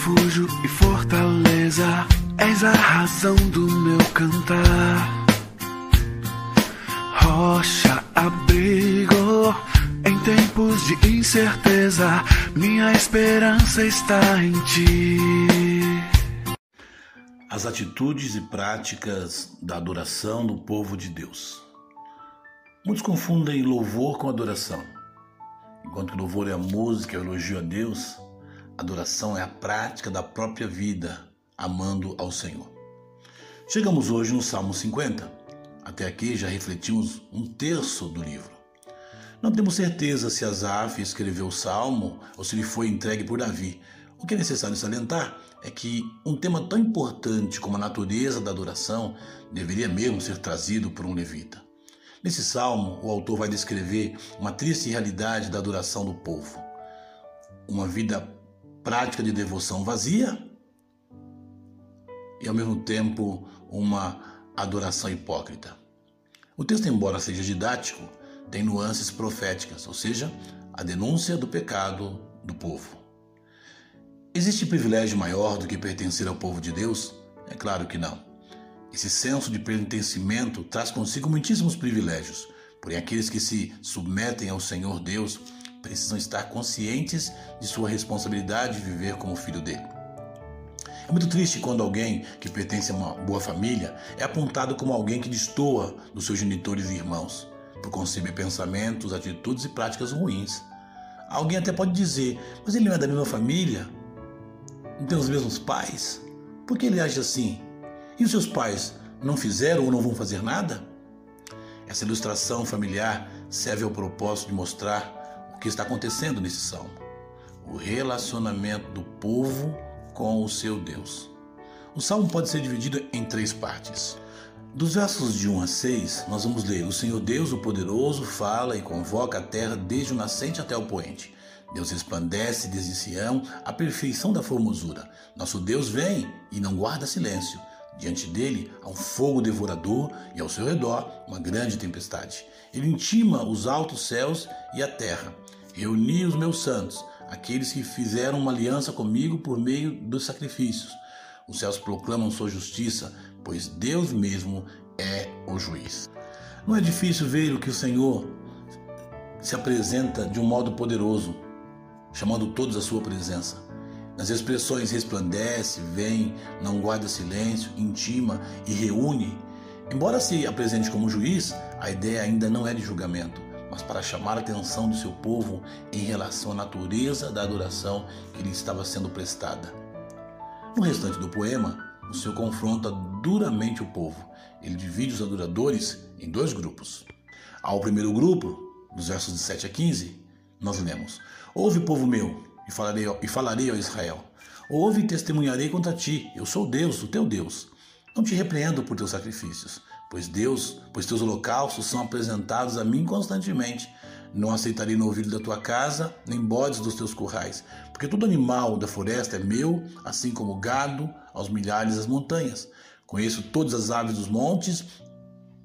refúgio e fortaleza, és a razão do meu cantar. Rocha, abrigo em tempos de incerteza, minha esperança está em ti. As atitudes e práticas da adoração do povo de Deus. Muitos confundem louvor com adoração. Enquanto louvor é a música, é o elogio a Deus, adoração é a prática da própria vida, amando ao Senhor. Chegamos hoje no Salmo 50. Até aqui já refletimos um terço do livro. Não temos certeza se Asaf escreveu o salmo ou se ele foi entregue por Davi. O que é necessário salientar é que um tema tão importante como a natureza da adoração deveria mesmo ser trazido por um levita. Nesse salmo, o autor vai descrever uma triste realidade da adoração do povo. Uma vida prática de devoção vazia e, ao mesmo tempo, uma adoração hipócrita. O texto, embora seja didático, tem nuances proféticas, ou seja, a denúncia do pecado do povo. Existe privilégio maior do que pertencer ao povo de Deus? É claro que não. Esse senso de pertencimento traz consigo muitíssimos privilégios, porém aqueles que se submetem ao Senhor Deus precisam estar conscientes de sua responsabilidade de viver como filho dele. É muito triste quando alguém que pertence a uma boa família é apontado como alguém que destoa dos seus genitores e irmãos, por conceber pensamentos, atitudes e práticas ruins. Alguém até pode dizer, mas ele não é da mesma família? Não tem os mesmos pais? Por que ele age assim? E os seus pais não fizeram ou não vão fazer nada? Essa ilustração familiar serve ao propósito de mostrar que está acontecendo nesse salmo: o relacionamento do povo com o seu Deus. O salmo pode ser dividido em três partes. Dos versos de 1 a 6, nós vamos ler: O Senhor Deus, o poderoso, fala e convoca a terra desde o nascente até o poente. Deus resplandece desde Sião a perfeição da formosura. Nosso Deus vem e não guarda silêncio. Diante dele há um fogo devorador e ao seu redor uma grande tempestade. Ele intima os altos céus e a terra. Reuni os meus santos, aqueles que fizeram uma aliança comigo por meio dos sacrifícios. Os céus proclamam sua justiça, pois Deus mesmo é o juiz. Não é difícil ver o que o Senhor se apresenta de um modo poderoso, chamando todos à sua presença. Nas expressões resplandece, vem, não guarda silêncio, intima e reúne. Embora se apresente como juiz, a ideia ainda não é de julgamento, mas para chamar a atenção do seu povo em relação à natureza da adoração que lhe estava sendo prestada. No restante do poema, o Senhor confronta duramente o povo. Ele divide os adoradores em dois grupos. Ao primeiro grupo, dos versos de 7 a 15, nós lemos: Ouve, povo meu, e falarei, e falarei ao Israel: Ouve e testemunharei contra ti, eu sou Deus, o teu Deus. Não te repreendo por teus sacrifícios, pois Deus, pois teus holocaustos são apresentados a mim constantemente. Não aceitarei no ouvido da tua casa, nem bodes dos teus currais, porque todo animal da floresta é meu, assim como o gado aos milhares das montanhas. Conheço todas as aves dos montes,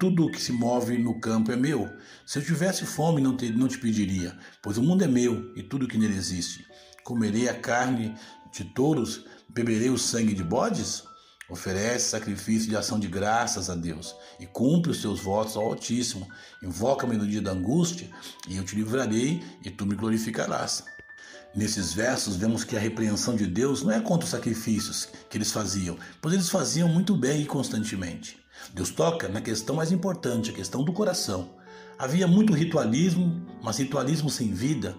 tudo o que se move no campo é meu. Se eu tivesse fome, não te, não te pediria, pois o mundo é meu e tudo que nele existe. Comerei a carne de touros, beberei o sangue de bodes? Oferece sacrifício de ação de graças a Deus e cumpre os seus votos ao Altíssimo. Invoca-me no dia da angústia e eu te livrarei e tu me glorificarás. Nesses versos, vemos que a repreensão de Deus não é contra os sacrifícios que eles faziam, pois eles faziam muito bem e constantemente. Deus toca na questão mais importante, a questão do coração. Havia muito ritualismo, mas ritualismo sem vida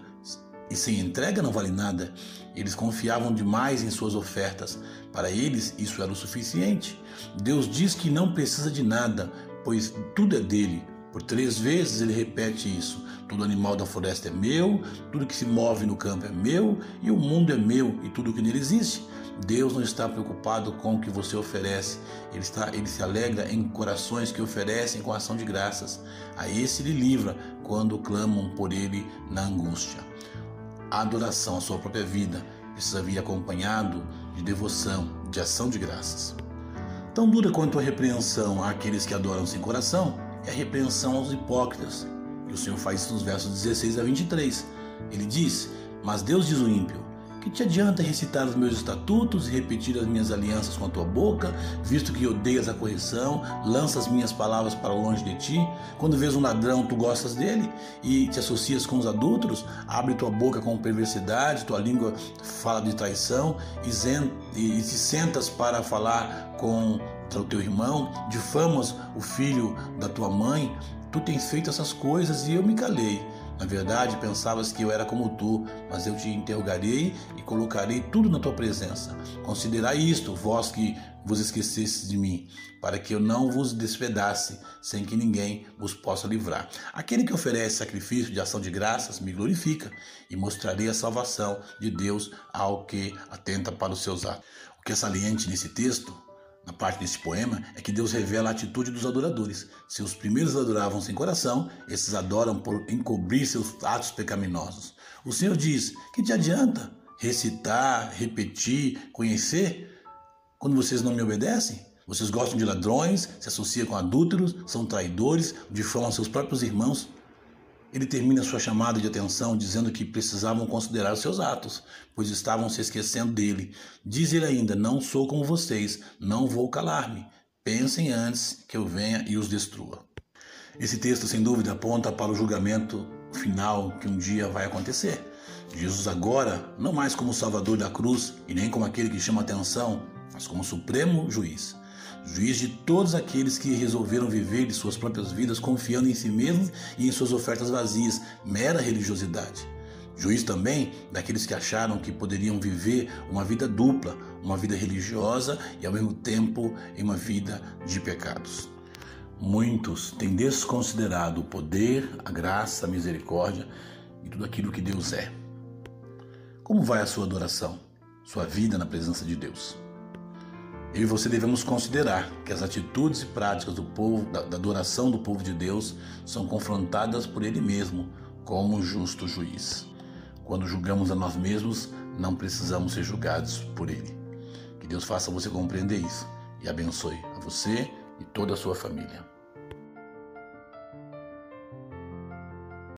e sem entrega não vale nada. Eles confiavam demais em suas ofertas. Para eles, isso era o suficiente. Deus diz que não precisa de nada, pois tudo é dele. Por três vezes ele repete isso: todo animal da floresta é meu, tudo que se move no campo é meu, e o mundo é meu e tudo que nele existe. Deus não está preocupado com o que você oferece, ele, está, ele se alegra em corações que oferecem com ação de graças. A esse ele livra quando clamam por ele na angústia. A adoração à sua própria vida precisa vir acompanhado de devoção, de ação de graças. Tão dura quanto a repreensão àqueles que adoram sem coração é a repreensão aos hipócritas. E o Senhor faz isso nos versos 16 a 23. Ele diz: Mas Deus diz o ímpio: Que te adianta recitar os meus estatutos e repetir as minhas alianças com a tua boca, visto que odeias a correção, lanças minhas palavras para longe de ti? Quando vês um ladrão, tu gostas dele e te associas com os adúlteros? Abre tua boca com perversidade, tua língua fala de traição e, te sentas para falar com o teu irmão, difamas o filho da tua mãe. Tu tens feito essas coisas e eu me calei. Na verdade, pensavas que eu era como tu, mas eu te interrogarei e colocarei tudo na tua presença. Considerai isto, vós que vos esquecestes de mim, para que eu não vos despedace, sem que ninguém vos possa livrar. Aquele que oferece sacrifício de ação de graças me glorifica, e mostrarei a salvação de Deus ao que atenta para os seus atos. O que é saliente nesse texto na parte desse poema é que Deus revela a atitude dos adoradores. Se os primeiros adoravam sem coração, esses adoram por encobrir seus atos pecaminosos. O Senhor diz: Que te adianta recitar, repetir, conhecer, quando vocês não me obedecem? Vocês gostam de ladrões, se associam com adúlteros, são traidores, difamam seus próprios irmãos. Ele termina sua chamada de atenção dizendo que precisavam considerar seus atos, pois estavam se esquecendo dele. Diz ele ainda: Não sou como vocês, não vou calar-me. Pensem antes que eu venha e os destrua. Esse texto, sem dúvida, aponta para o julgamento final que um dia vai acontecer. Jesus, agora, não mais como Salvador da cruz e nem como aquele que chama atenção, mas como Supremo Juiz juiz de todos aqueles que resolveram viver de suas próprias vidas confiando em si mesmos e em suas ofertas vazias, mera religiosidade. Juiz também daqueles que acharam que poderiam viver uma vida dupla, uma vida religiosa e ao mesmo tempo em uma vida de pecados. Muitos têm desconsiderado o poder, a graça, a misericórdia e tudo aquilo que Deus é. Como vai a sua adoração, sua vida na presença de Deus? Eu e você devemos considerar que as atitudes e práticas do povo, da, da adoração do povo de Deus, são confrontadas por Ele mesmo como justo juiz. Quando julgamos a nós mesmos, não precisamos ser julgados por Ele. Que Deus faça você compreender isso e abençoe a você e toda a sua família.